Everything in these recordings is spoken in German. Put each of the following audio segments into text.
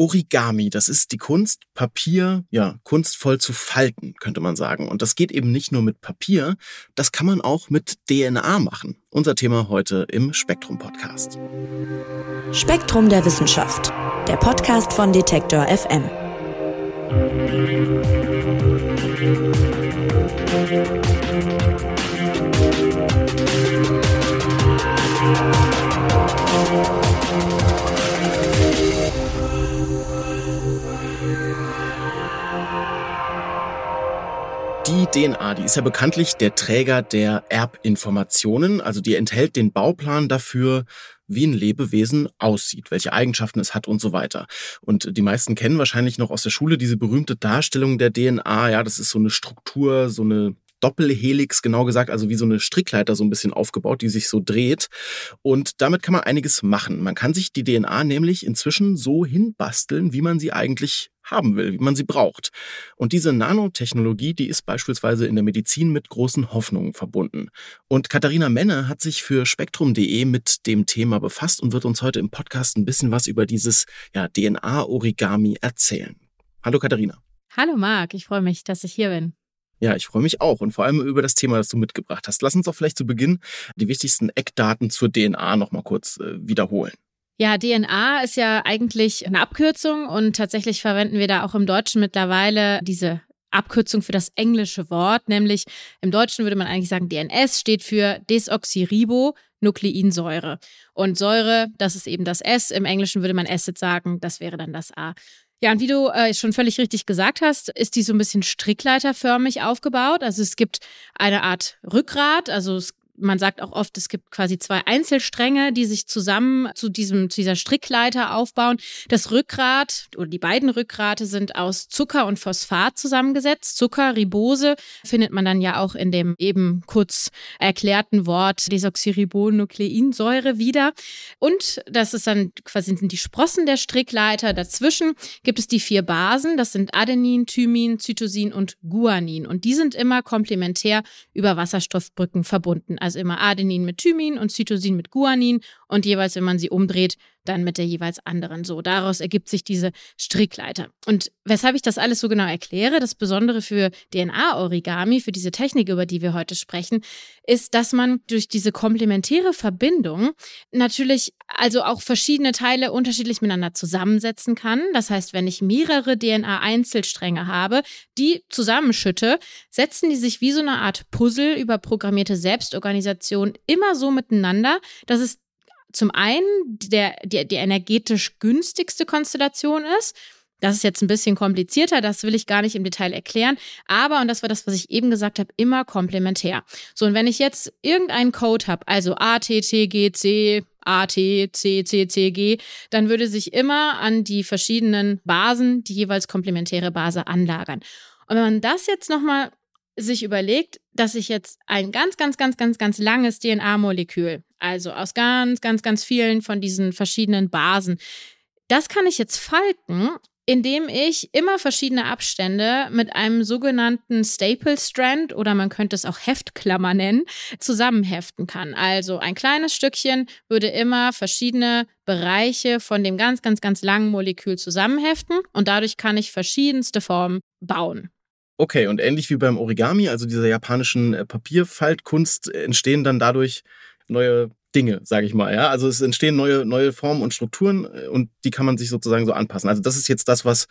Origami, das ist die Kunst, Papier, ja, kunstvoll zu falten, könnte man sagen. Und das geht eben nicht nur mit Papier, das kann man auch mit DNA machen. Unser Thema heute im Spektrum Podcast. Spektrum der Wissenschaft, der Podcast von Detektor FM. Die DNA, die ist ja bekanntlich der Träger der Erbinformationen, also die enthält den Bauplan dafür, wie ein Lebewesen aussieht, welche Eigenschaften es hat und so weiter. Und die meisten kennen wahrscheinlich noch aus der Schule diese berühmte Darstellung der DNA. Ja, das ist so eine Struktur, so eine Doppelhelix, genau gesagt, also wie so eine Strickleiter so ein bisschen aufgebaut, die sich so dreht. Und damit kann man einiges machen. Man kann sich die DNA nämlich inzwischen so hinbasteln, wie man sie eigentlich haben will, wie man sie braucht. Und diese Nanotechnologie, die ist beispielsweise in der Medizin mit großen Hoffnungen verbunden. Und Katharina Menne hat sich für spektrum.de mit dem Thema befasst und wird uns heute im Podcast ein bisschen was über dieses ja, DNA-Origami erzählen. Hallo Katharina. Hallo Marc, ich freue mich, dass ich hier bin. Ja, ich freue mich auch und vor allem über das Thema, das du mitgebracht hast. Lass uns doch vielleicht zu Beginn die wichtigsten Eckdaten zur DNA nochmal kurz äh, wiederholen. Ja, DNA ist ja eigentlich eine Abkürzung und tatsächlich verwenden wir da auch im Deutschen mittlerweile diese Abkürzung für das englische Wort, nämlich im Deutschen würde man eigentlich sagen, DNS steht für Desoxyribonukleinsäure. Und Säure, das ist eben das S. Im Englischen würde man Acid sagen, das wäre dann das A. Ja, und wie du äh, schon völlig richtig gesagt hast, ist die so ein bisschen strickleiterförmig aufgebaut. Also es gibt eine Art Rückgrat, also es man sagt auch oft, es gibt quasi zwei Einzelstränge, die sich zusammen zu diesem, zu dieser Strickleiter aufbauen. Das Rückgrat oder die beiden Rückgrate sind aus Zucker und Phosphat zusammengesetzt. Zucker, Ribose, findet man dann ja auch in dem eben kurz erklärten Wort Desoxyribonukleinsäure wieder. Und das ist dann quasi sind die Sprossen der Strickleiter. Dazwischen gibt es die vier Basen. Das sind Adenin, Thymin, Zytosin und Guanin. Und die sind immer komplementär über Wasserstoffbrücken verbunden. Also also immer Adenin mit Thymin und Cytosin mit Guanin. Und jeweils, wenn man sie umdreht, dann mit der jeweils anderen. So, daraus ergibt sich diese Strickleiter. Und weshalb ich das alles so genau erkläre, das Besondere für DNA-Origami, für diese Technik, über die wir heute sprechen, ist, dass man durch diese komplementäre Verbindung natürlich also auch verschiedene Teile unterschiedlich miteinander zusammensetzen kann. Das heißt, wenn ich mehrere DNA-Einzelstränge habe, die zusammenschütte, setzen die sich wie so eine Art Puzzle über programmierte Selbstorganisation immer so miteinander, dass es zum einen der, die, die energetisch günstigste Konstellation ist. Das ist jetzt ein bisschen komplizierter, das will ich gar nicht im Detail erklären. Aber, und das war das, was ich eben gesagt habe, immer komplementär. So, und wenn ich jetzt irgendeinen Code habe, also A, T, T, G, C, A, T, C, C, C, G, dann würde sich immer an die verschiedenen Basen die jeweils komplementäre Base anlagern. Und wenn man das jetzt nochmal sich überlegt, dass ich jetzt ein ganz, ganz, ganz, ganz, ganz langes DNA-Molekül, also aus ganz, ganz, ganz vielen von diesen verschiedenen Basen, das kann ich jetzt falten, indem ich immer verschiedene Abstände mit einem sogenannten Staple Strand oder man könnte es auch Heftklammer nennen, zusammenheften kann. Also ein kleines Stückchen würde immer verschiedene Bereiche von dem ganz, ganz, ganz langen Molekül zusammenheften und dadurch kann ich verschiedenste Formen bauen. Okay, und ähnlich wie beim Origami, also dieser japanischen äh, Papierfaltkunst, entstehen dann dadurch neue Dinge, sage ich mal. Ja? Also es entstehen neue, neue Formen und Strukturen äh, und die kann man sich sozusagen so anpassen. Also das ist jetzt das, was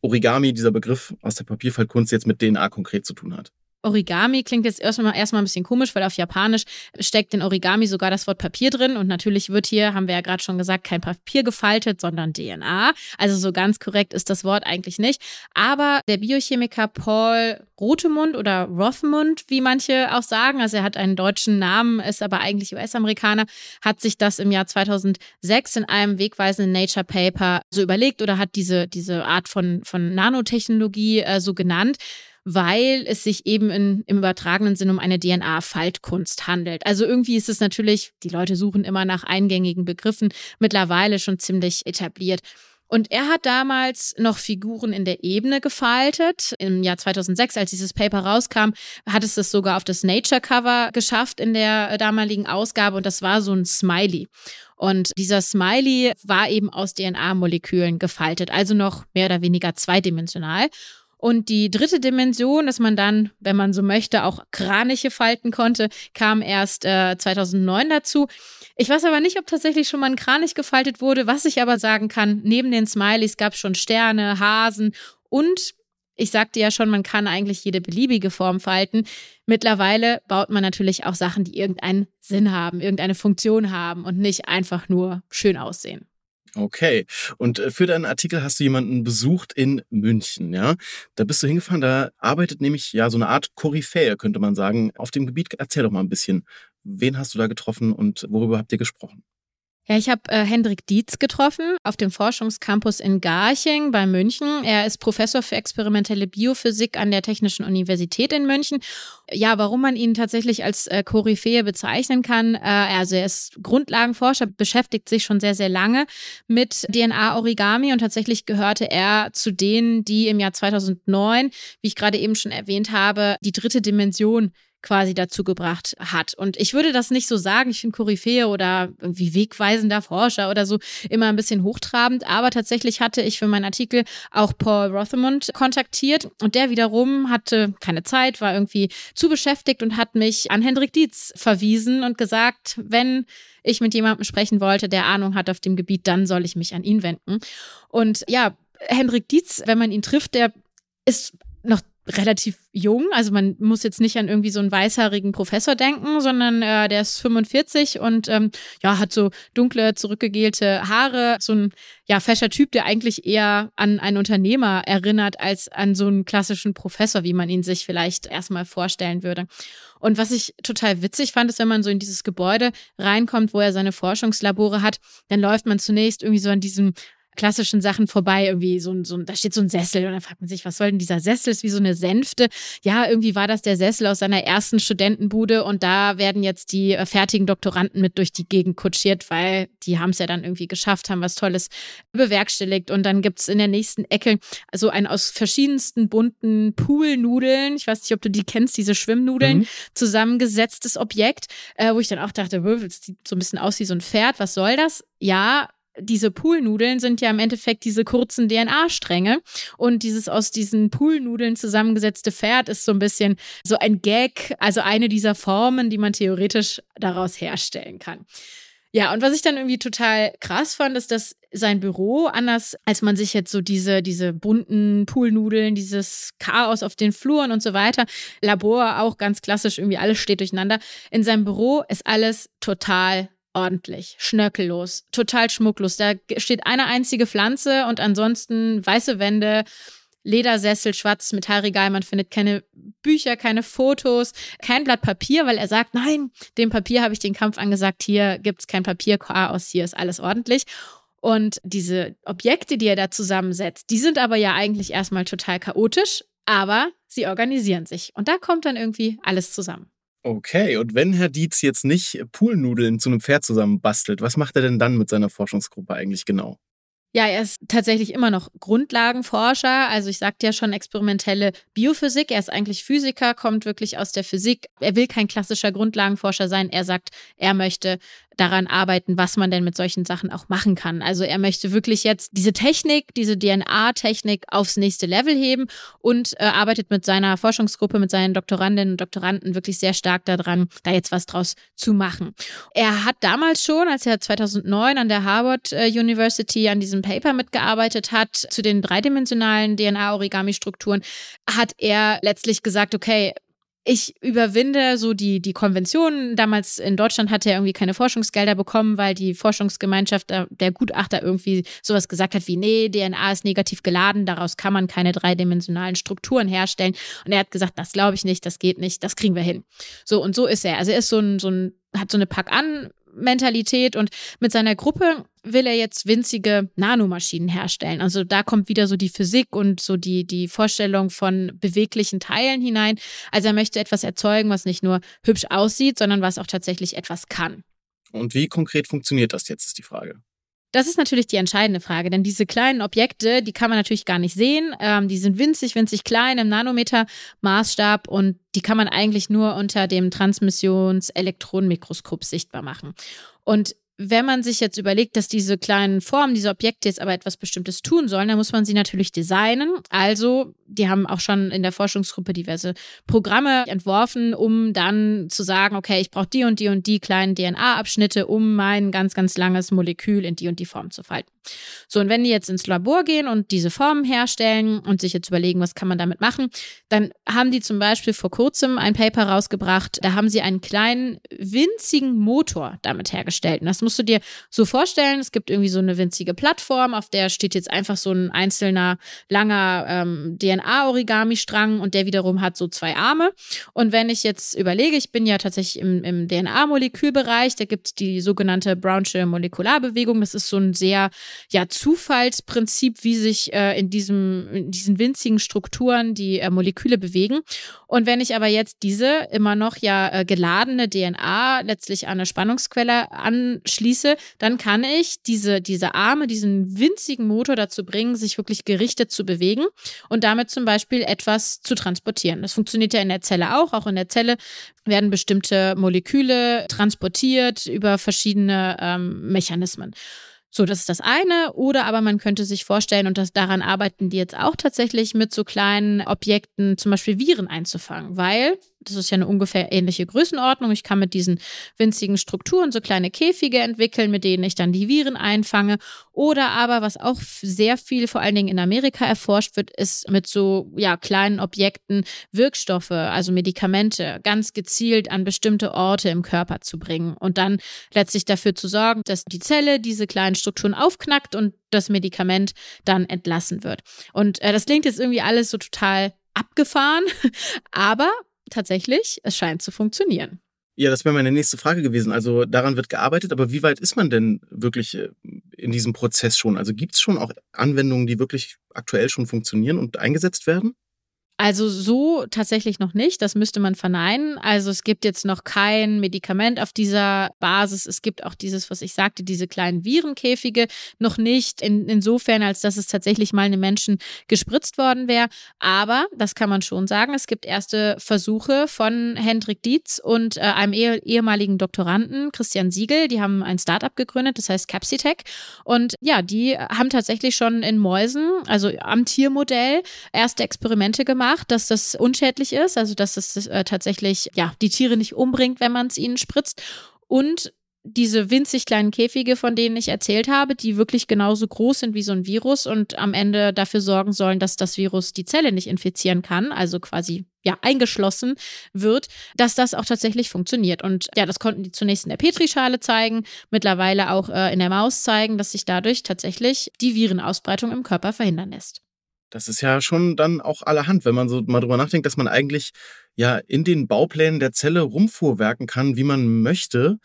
Origami, dieser Begriff aus der Papierfaltkunst, jetzt mit DNA konkret zu tun hat. Origami klingt jetzt erstmal, erstmal ein bisschen komisch, weil auf Japanisch steckt in Origami sogar das Wort Papier drin. Und natürlich wird hier, haben wir ja gerade schon gesagt, kein Papier gefaltet, sondern DNA. Also so ganz korrekt ist das Wort eigentlich nicht. Aber der Biochemiker Paul Rotemund oder Rothmund, wie manche auch sagen, also er hat einen deutschen Namen, ist aber eigentlich US-Amerikaner, hat sich das im Jahr 2006 in einem wegweisenden Nature Paper so überlegt oder hat diese, diese Art von, von Nanotechnologie äh, so genannt weil es sich eben in, im übertragenen Sinn um eine DNA-Faltkunst handelt. Also irgendwie ist es natürlich, die Leute suchen immer nach eingängigen Begriffen, mittlerweile schon ziemlich etabliert. Und er hat damals noch Figuren in der Ebene gefaltet. Im Jahr 2006, als dieses Paper rauskam, hat es das sogar auf das Nature Cover geschafft in der damaligen Ausgabe und das war so ein Smiley. Und dieser Smiley war eben aus DNA-Molekülen gefaltet, also noch mehr oder weniger zweidimensional. Und die dritte Dimension, dass man dann, wenn man so möchte, auch Kraniche falten konnte, kam erst äh, 2009 dazu. Ich weiß aber nicht, ob tatsächlich schon mal ein Kranich gefaltet wurde. Was ich aber sagen kann, neben den Smileys gab es schon Sterne, Hasen und ich sagte ja schon, man kann eigentlich jede beliebige Form falten. Mittlerweile baut man natürlich auch Sachen, die irgendeinen Sinn haben, irgendeine Funktion haben und nicht einfach nur schön aussehen. Okay. Und äh, für deinen Artikel hast du jemanden besucht in München, ja? Da bist du hingefahren, da arbeitet nämlich ja so eine Art Koryphäe, könnte man sagen, auf dem Gebiet. Erzähl doch mal ein bisschen. Wen hast du da getroffen und worüber habt ihr gesprochen? Ja, ich habe äh, Hendrik Dietz getroffen auf dem Forschungscampus in Garching bei München. Er ist Professor für experimentelle Biophysik an der Technischen Universität in München. Ja, warum man ihn tatsächlich als äh, Koryphäe bezeichnen kann, äh, also er ist Grundlagenforscher, beschäftigt sich schon sehr, sehr lange mit DNA-Origami und tatsächlich gehörte er zu denen, die im Jahr 2009, wie ich gerade eben schon erwähnt habe, die dritte Dimension quasi dazu gebracht hat. Und ich würde das nicht so sagen, ich finde Koryphäe oder irgendwie wegweisender Forscher oder so immer ein bisschen hochtrabend, aber tatsächlich hatte ich für meinen Artikel auch Paul Rothemund kontaktiert und der wiederum hatte keine Zeit, war irgendwie zu beschäftigt und hat mich an Hendrik Dietz verwiesen und gesagt, wenn ich mit jemandem sprechen wollte, der Ahnung hat auf dem Gebiet, dann soll ich mich an ihn wenden. Und ja, Hendrik Dietz, wenn man ihn trifft, der ist noch relativ jung. Also man muss jetzt nicht an irgendwie so einen weißhaarigen Professor denken, sondern äh, der ist 45 und ähm, ja, hat so dunkle, zurückgegelte Haare. So ein ja, fescher Typ, der eigentlich eher an einen Unternehmer erinnert als an so einen klassischen Professor, wie man ihn sich vielleicht erstmal vorstellen würde. Und was ich total witzig fand, ist, wenn man so in dieses Gebäude reinkommt, wo er seine Forschungslabore hat, dann läuft man zunächst irgendwie so an diesem klassischen Sachen vorbei. Irgendwie so, so, da steht so ein Sessel und dann fragt man sich, was soll denn dieser Sessel? Ist wie so eine Sänfte. Ja, irgendwie war das der Sessel aus seiner ersten Studentenbude und da werden jetzt die äh, fertigen Doktoranden mit durch die Gegend kutschiert, weil die haben es ja dann irgendwie geschafft, haben was Tolles bewerkstelligt. Und dann gibt es in der nächsten Ecke so ein aus verschiedensten bunten Poolnudeln, ich weiß nicht, ob du die kennst, diese Schwimmnudeln, mhm. zusammengesetztes Objekt, äh, wo ich dann auch dachte, das sieht so ein bisschen aus wie so ein Pferd, was soll das? Ja, diese Poolnudeln sind ja im Endeffekt diese kurzen DNA-Stränge und dieses aus diesen Poolnudeln zusammengesetzte Pferd ist so ein bisschen so ein Gag, also eine dieser Formen, die man theoretisch daraus herstellen kann. Ja, und was ich dann irgendwie total krass fand, ist, dass sein Büro, anders als man sich jetzt so diese, diese bunten Poolnudeln, dieses Chaos auf den Fluren und so weiter, Labor auch ganz klassisch, irgendwie alles steht durcheinander. In seinem Büro ist alles total ordentlich, schnörkellos, total schmucklos. Da steht eine einzige Pflanze und ansonsten weiße Wände, Ledersessel, schwarzes Metallregal. Man findet keine Bücher, keine Fotos, kein Blatt Papier, weil er sagt, nein, dem Papier habe ich den Kampf angesagt. Hier gibt es kein Papierchaos, hier ist alles ordentlich. Und diese Objekte, die er da zusammensetzt, die sind aber ja eigentlich erstmal total chaotisch, aber sie organisieren sich. Und da kommt dann irgendwie alles zusammen. Okay, und wenn Herr Dietz jetzt nicht Poolnudeln zu einem Pferd zusammenbastelt, was macht er denn dann mit seiner Forschungsgruppe eigentlich genau? Ja, er ist tatsächlich immer noch Grundlagenforscher. Also ich sagte ja schon experimentelle Biophysik. Er ist eigentlich Physiker, kommt wirklich aus der Physik. Er will kein klassischer Grundlagenforscher sein. Er sagt, er möchte daran arbeiten, was man denn mit solchen Sachen auch machen kann. Also er möchte wirklich jetzt diese Technik, diese DNA-Technik aufs nächste Level heben und äh, arbeitet mit seiner Forschungsgruppe, mit seinen Doktorandinnen und Doktoranden wirklich sehr stark daran, da jetzt was draus zu machen. Er hat damals schon, als er 2009 an der Harvard äh, University an diesem Paper mitgearbeitet hat, zu den dreidimensionalen DNA-Origami-Strukturen, hat er letztlich gesagt, okay, ich überwinde so die, die Konventionen. Damals in Deutschland hatte er irgendwie keine Forschungsgelder bekommen, weil die Forschungsgemeinschaft der Gutachter irgendwie sowas gesagt hat wie, nee, DNA ist negativ geladen, daraus kann man keine dreidimensionalen Strukturen herstellen. Und er hat gesagt, das glaube ich nicht, das geht nicht, das kriegen wir hin. So, und so ist er. Also er ist so ein, so ein, hat so eine Pack-an- Mentalität und mit seiner Gruppe will er jetzt winzige Nanomaschinen herstellen. Also da kommt wieder so die Physik und so die, die Vorstellung von beweglichen Teilen hinein. Also er möchte etwas erzeugen, was nicht nur hübsch aussieht, sondern was auch tatsächlich etwas kann. Und wie konkret funktioniert das jetzt, ist die Frage. Das ist natürlich die entscheidende Frage, denn diese kleinen Objekte, die kann man natürlich gar nicht sehen. Ähm, die sind winzig, winzig klein im Nanometer-Maßstab und die kann man eigentlich nur unter dem Transmissions-Elektronenmikroskop sichtbar machen. Und wenn man sich jetzt überlegt, dass diese kleinen Formen, diese Objekte jetzt aber etwas Bestimmtes tun sollen, dann muss man sie natürlich designen. Also, die haben auch schon in der Forschungsgruppe diverse Programme entworfen, um dann zu sagen, okay, ich brauche die und die und die kleinen DNA-Abschnitte, um mein ganz, ganz langes Molekül in die und die Form zu falten. So, und wenn die jetzt ins Labor gehen und diese Formen herstellen und sich jetzt überlegen, was kann man damit machen, dann haben die zum Beispiel vor kurzem ein Paper rausgebracht, da haben sie einen kleinen, winzigen Motor damit hergestellt. Und das musst du dir so vorstellen, es gibt irgendwie so eine winzige Plattform, auf der steht jetzt einfach so ein einzelner, langer ähm, DNA-Origami-Strang und der wiederum hat so zwei Arme. Und wenn ich jetzt überlege, ich bin ja tatsächlich im, im DNA-Molekülbereich, da gibt es die sogenannte Brownsche Molekularbewegung, das ist so ein sehr ja, Zufallsprinzip, wie sich äh, in, diesem, in diesen winzigen Strukturen die äh, Moleküle bewegen. Und wenn ich aber jetzt diese immer noch ja äh, geladene DNA letztlich an eine Spannungsquelle anschließe, dann kann ich diese, diese Arme, diesen winzigen Motor dazu bringen, sich wirklich gerichtet zu bewegen und damit zum Beispiel etwas zu transportieren. Das funktioniert ja in der Zelle auch. Auch in der Zelle werden bestimmte Moleküle transportiert über verschiedene ähm, Mechanismen. So, das ist das eine. Oder aber man könnte sich vorstellen, und das, daran arbeiten die jetzt auch tatsächlich, mit so kleinen Objekten zum Beispiel Viren einzufangen, weil das ist ja eine ungefähr ähnliche Größenordnung. Ich kann mit diesen winzigen Strukturen so kleine Käfige entwickeln, mit denen ich dann die Viren einfange. Oder aber, was auch sehr viel, vor allen Dingen in Amerika erforscht wird, ist mit so ja, kleinen Objekten Wirkstoffe, also Medikamente, ganz gezielt an bestimmte Orte im Körper zu bringen und dann letztlich dafür zu sorgen, dass die Zelle diese kleinen Strukturen aufknackt und das Medikament dann entlassen wird. Und äh, das klingt jetzt irgendwie alles so total abgefahren, aber tatsächlich, es scheint zu funktionieren. Ja, das wäre meine nächste Frage gewesen. Also daran wird gearbeitet, aber wie weit ist man denn wirklich äh, in diesem Prozess schon? Also gibt es schon auch Anwendungen, die wirklich aktuell schon funktionieren und eingesetzt werden? Also so tatsächlich noch nicht, das müsste man verneinen. Also es gibt jetzt noch kein Medikament auf dieser Basis. Es gibt auch dieses, was ich sagte, diese kleinen Virenkäfige noch nicht, in, insofern, als dass es tatsächlich mal einem Menschen gespritzt worden wäre. Aber, das kann man schon sagen, es gibt erste Versuche von Hendrik Dietz und äh, einem eh ehemaligen Doktoranden, Christian Siegel. Die haben ein Startup gegründet, das heißt Capsitech. Und ja, die haben tatsächlich schon in Mäusen, also am Tiermodell, erste Experimente gemacht gemacht, dass das unschädlich ist, also dass es äh, tatsächlich ja die Tiere nicht umbringt, wenn man es ihnen spritzt. Und diese winzig kleinen Käfige, von denen ich erzählt habe, die wirklich genauso groß sind wie so ein Virus und am Ende dafür sorgen sollen, dass das Virus die Zelle nicht infizieren kann, also quasi ja eingeschlossen wird, dass das auch tatsächlich funktioniert. Und ja, das konnten die zunächst in der Petrischale zeigen, mittlerweile auch äh, in der Maus zeigen, dass sich dadurch tatsächlich die Virenausbreitung im Körper verhindern lässt. Das ist ja schon dann auch allerhand, wenn man so mal drüber nachdenkt, dass man eigentlich ja in den Bauplänen der Zelle rumfuhrwerken kann, wie man möchte,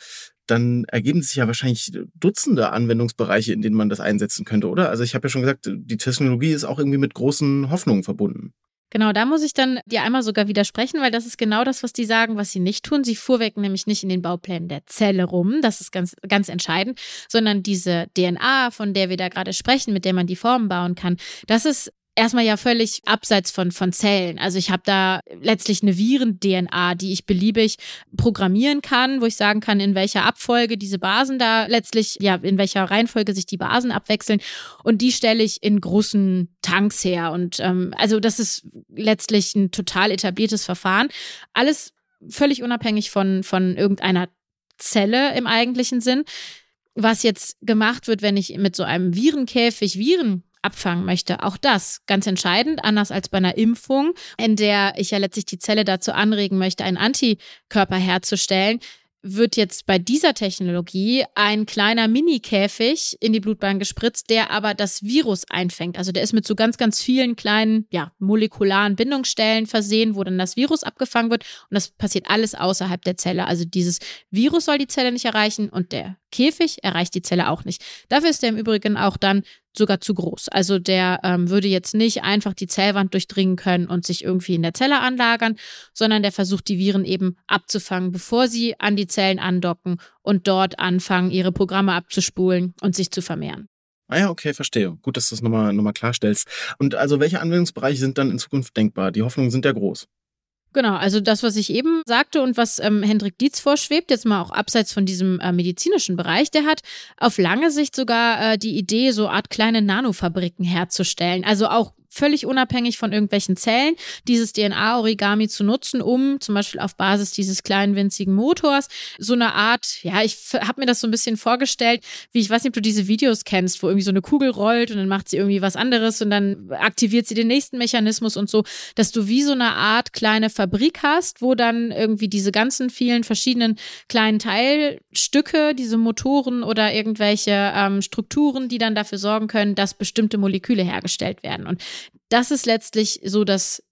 dann ergeben sich ja wahrscheinlich Dutzende Anwendungsbereiche, in denen man das einsetzen könnte, oder? Also ich habe ja schon gesagt, die Technologie ist auch irgendwie mit großen Hoffnungen verbunden. Genau, da muss ich dann dir einmal sogar widersprechen, weil das ist genau das, was die sagen, was sie nicht tun. Sie fuhrwecken nämlich nicht in den Bauplänen der Zelle rum, das ist ganz, ganz entscheidend, sondern diese DNA, von der wir da gerade sprechen, mit der man die Formen bauen kann, das ist erstmal ja völlig abseits von, von Zellen. Also ich habe da letztlich eine Viren-DNA, die ich beliebig programmieren kann, wo ich sagen kann, in welcher Abfolge diese Basen da letztlich, ja, in welcher Reihenfolge sich die Basen abwechseln. Und die stelle ich in großen Tanks her. Und ähm, also das ist letztlich ein total etabliertes Verfahren. Alles völlig unabhängig von, von irgendeiner Zelle im eigentlichen Sinn. Was jetzt gemacht wird, wenn ich mit so einem Virenkäfig Viren abfangen möchte. Auch das ganz entscheidend, anders als bei einer Impfung, in der ich ja letztlich die Zelle dazu anregen möchte, einen Antikörper herzustellen, wird jetzt bei dieser Technologie ein kleiner Mini-Käfig in die Blutbahn gespritzt, der aber das Virus einfängt. Also der ist mit so ganz, ganz vielen kleinen, ja, molekularen Bindungsstellen versehen, wo dann das Virus abgefangen wird. Und das passiert alles außerhalb der Zelle. Also dieses Virus soll die Zelle nicht erreichen und der Käfig erreicht die Zelle auch nicht. Dafür ist der im Übrigen auch dann sogar zu groß. Also der ähm, würde jetzt nicht einfach die Zellwand durchdringen können und sich irgendwie in der Zelle anlagern, sondern der versucht die Viren eben abzufangen, bevor sie an die Zellen andocken und dort anfangen, ihre Programme abzuspulen und sich zu vermehren. Ah ja, okay, verstehe. Gut, dass du das nochmal, nochmal klarstellst. Und also welche Anwendungsbereiche sind dann in Zukunft denkbar? Die Hoffnungen sind ja groß. Genau, also das, was ich eben sagte und was ähm, Hendrik Dietz vorschwebt, jetzt mal auch abseits von diesem äh, medizinischen Bereich, der hat auf lange Sicht sogar äh, die Idee, so Art kleine Nanofabriken herzustellen. Also auch völlig unabhängig von irgendwelchen Zellen, dieses DNA-Origami zu nutzen, um zum Beispiel auf Basis dieses kleinen winzigen Motors so eine Art, ja, ich habe mir das so ein bisschen vorgestellt, wie ich weiß nicht, ob du diese Videos kennst, wo irgendwie so eine Kugel rollt und dann macht sie irgendwie was anderes und dann aktiviert sie den nächsten Mechanismus und so, dass du wie so eine Art kleine Fabrik hast, wo dann irgendwie diese ganzen vielen verschiedenen kleinen Teilstücke, diese Motoren oder irgendwelche ähm, Strukturen, die dann dafür sorgen können, dass bestimmte Moleküle hergestellt werden. Und das ist letztlich so das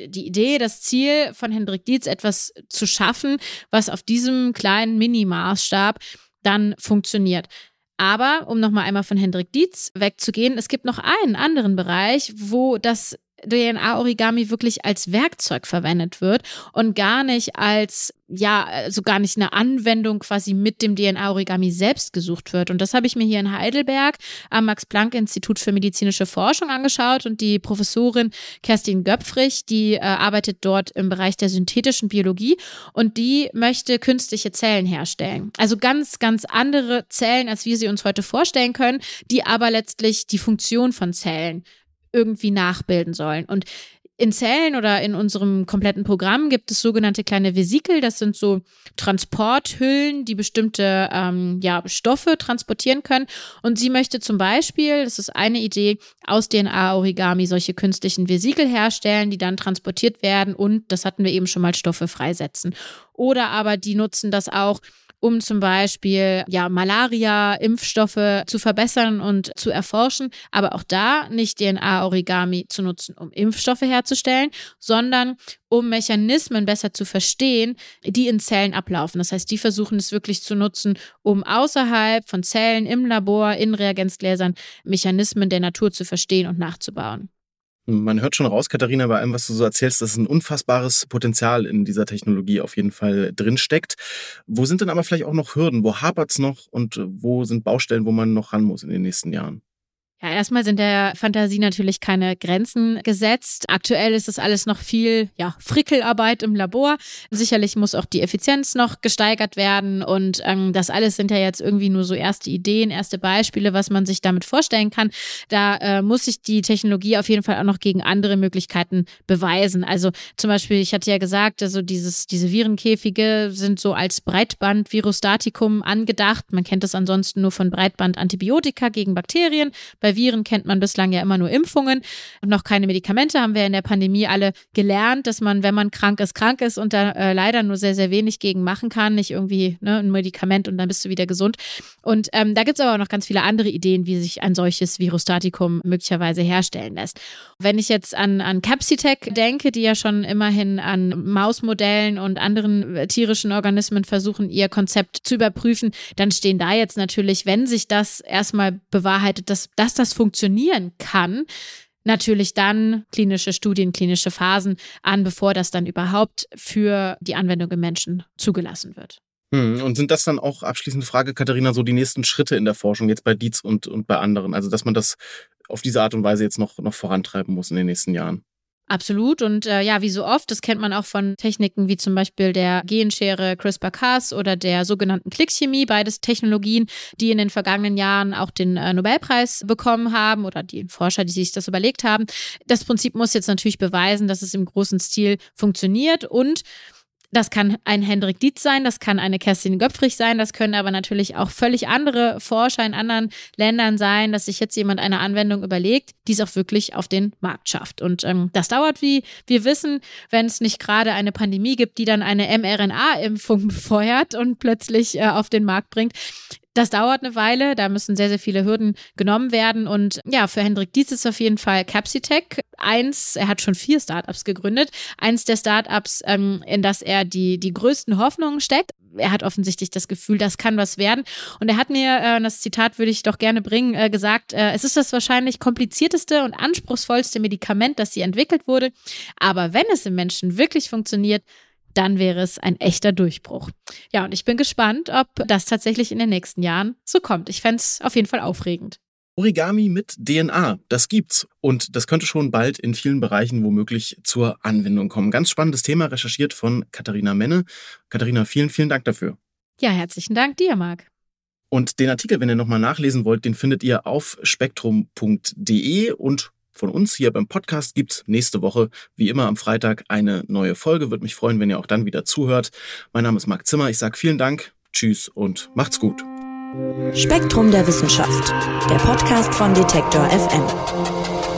die Idee, das Ziel von Hendrik Dietz, etwas zu schaffen, was auf diesem kleinen Mini-Maßstab dann funktioniert. Aber um nochmal einmal von Hendrik Dietz wegzugehen, es gibt noch einen anderen Bereich, wo das DNA-Origami wirklich als Werkzeug verwendet wird und gar nicht als, ja, also gar nicht eine Anwendung quasi mit dem DNA-Origami selbst gesucht wird. Und das habe ich mir hier in Heidelberg am Max-Planck-Institut für medizinische Forschung angeschaut und die Professorin Kerstin Göpfrich, die äh, arbeitet dort im Bereich der synthetischen Biologie und die möchte künstliche Zellen herstellen. Also ganz, ganz andere Zellen, als wir sie uns heute vorstellen können, die aber letztlich die Funktion von Zellen irgendwie nachbilden sollen. Und in Zellen oder in unserem kompletten Programm gibt es sogenannte kleine Vesikel. Das sind so Transporthüllen, die bestimmte ähm, ja, Stoffe transportieren können. Und sie möchte zum Beispiel, das ist eine Idee, aus DNA-Origami solche künstlichen Vesikel herstellen, die dann transportiert werden und, das hatten wir eben schon mal, Stoffe freisetzen. Oder aber die nutzen das auch, um zum Beispiel ja Malaria, Impfstoffe zu verbessern und zu erforschen, aber auch da nicht DNA-Origami zu nutzen, um Impfstoffe herzustellen, sondern um Mechanismen besser zu verstehen, die in Zellen ablaufen. Das heißt, die versuchen es wirklich zu nutzen, um außerhalb von Zellen im Labor, in Reagenzgläsern Mechanismen der Natur zu verstehen und nachzubauen. Man hört schon raus, Katharina, bei allem, was du so erzählst, dass ein unfassbares Potenzial in dieser Technologie auf jeden Fall drinsteckt. Wo sind denn aber vielleicht auch noch Hürden? Wo hapert es noch und wo sind Baustellen, wo man noch ran muss in den nächsten Jahren? Ja, erstmal sind der Fantasie natürlich keine Grenzen gesetzt. Aktuell ist das alles noch viel, ja, Frickelarbeit im Labor. Sicherlich muss auch die Effizienz noch gesteigert werden und ähm, das alles sind ja jetzt irgendwie nur so erste Ideen, erste Beispiele, was man sich damit vorstellen kann. Da äh, muss sich die Technologie auf jeden Fall auch noch gegen andere Möglichkeiten beweisen. Also zum Beispiel, ich hatte ja gesagt, also dieses, diese Virenkäfige sind so als Breitband-Virostatikum angedacht. Man kennt das ansonsten nur von Breitband-Antibiotika gegen Bakterien. Bei bei Viren kennt man bislang ja immer nur Impfungen und noch keine Medikamente. Haben wir in der Pandemie alle gelernt, dass man, wenn man krank ist, krank ist und da äh, leider nur sehr, sehr wenig gegen machen kann. Nicht irgendwie ne, ein Medikament und dann bist du wieder gesund. Und ähm, da gibt es aber auch noch ganz viele andere Ideen, wie sich ein solches Virostatikum möglicherweise herstellen lässt. Wenn ich jetzt an, an Capsitec denke, die ja schon immerhin an Mausmodellen und anderen äh, tierischen Organismen versuchen, ihr Konzept zu überprüfen, dann stehen da jetzt natürlich, wenn sich das erstmal bewahrheitet, dass das das funktionieren kann, natürlich dann klinische Studien, klinische Phasen an, bevor das dann überhaupt für die Anwendung im Menschen zugelassen wird. Hm, und sind das dann auch, abschließende Frage, Katharina, so die nächsten Schritte in der Forschung, jetzt bei Dietz und, und bei anderen? Also, dass man das auf diese Art und Weise jetzt noch, noch vorantreiben muss in den nächsten Jahren? Absolut. Und äh, ja, wie so oft, das kennt man auch von Techniken wie zum Beispiel der Genschere CRISPR-Cas oder der sogenannten Klickchemie, beides Technologien, die in den vergangenen Jahren auch den äh, Nobelpreis bekommen haben oder die Forscher, die sich das überlegt haben. Das Prinzip muss jetzt natürlich beweisen, dass es im großen Stil funktioniert und das kann ein Hendrik Dietz sein, das kann eine Kerstin Göpfrich sein, das können aber natürlich auch völlig andere Forscher in anderen Ländern sein, dass sich jetzt jemand eine Anwendung überlegt, die es auch wirklich auf den Markt schafft. Und ähm, das dauert, wie wir wissen, wenn es nicht gerade eine Pandemie gibt, die dann eine mRNA-Impfung befeuert und plötzlich äh, auf den Markt bringt. Das dauert eine Weile, da müssen sehr, sehr viele Hürden genommen werden. Und ja, für Hendrik Dietz ist auf jeden Fall Capsitech eins, er hat schon vier Startups gegründet, eins der Startups, ähm, in das er die, die größten Hoffnungen steckt. Er hat offensichtlich das Gefühl, das kann was werden. Und er hat mir, äh, das Zitat würde ich doch gerne bringen, äh, gesagt, äh, es ist das wahrscheinlich komplizierteste und anspruchsvollste Medikament, das sie entwickelt wurde. Aber wenn es im Menschen wirklich funktioniert, dann wäre es ein echter Durchbruch. Ja, und ich bin gespannt, ob das tatsächlich in den nächsten Jahren so kommt. Ich fände es auf jeden Fall aufregend. Origami mit DNA, das gibt's. Und das könnte schon bald in vielen Bereichen womöglich zur Anwendung kommen. Ganz spannendes Thema, recherchiert von Katharina Menne. Katharina, vielen, vielen Dank dafür. Ja, herzlichen Dank dir, Marc. Und den Artikel, wenn ihr nochmal nachlesen wollt, den findet ihr auf spektrum.de und von uns hier beim Podcast gibt's nächste Woche, wie immer am Freitag, eine neue Folge. Würde mich freuen, wenn ihr auch dann wieder zuhört. Mein Name ist Marc Zimmer. Ich sage vielen Dank, tschüss und macht's gut. Spektrum der Wissenschaft, der Podcast von Detektor FM.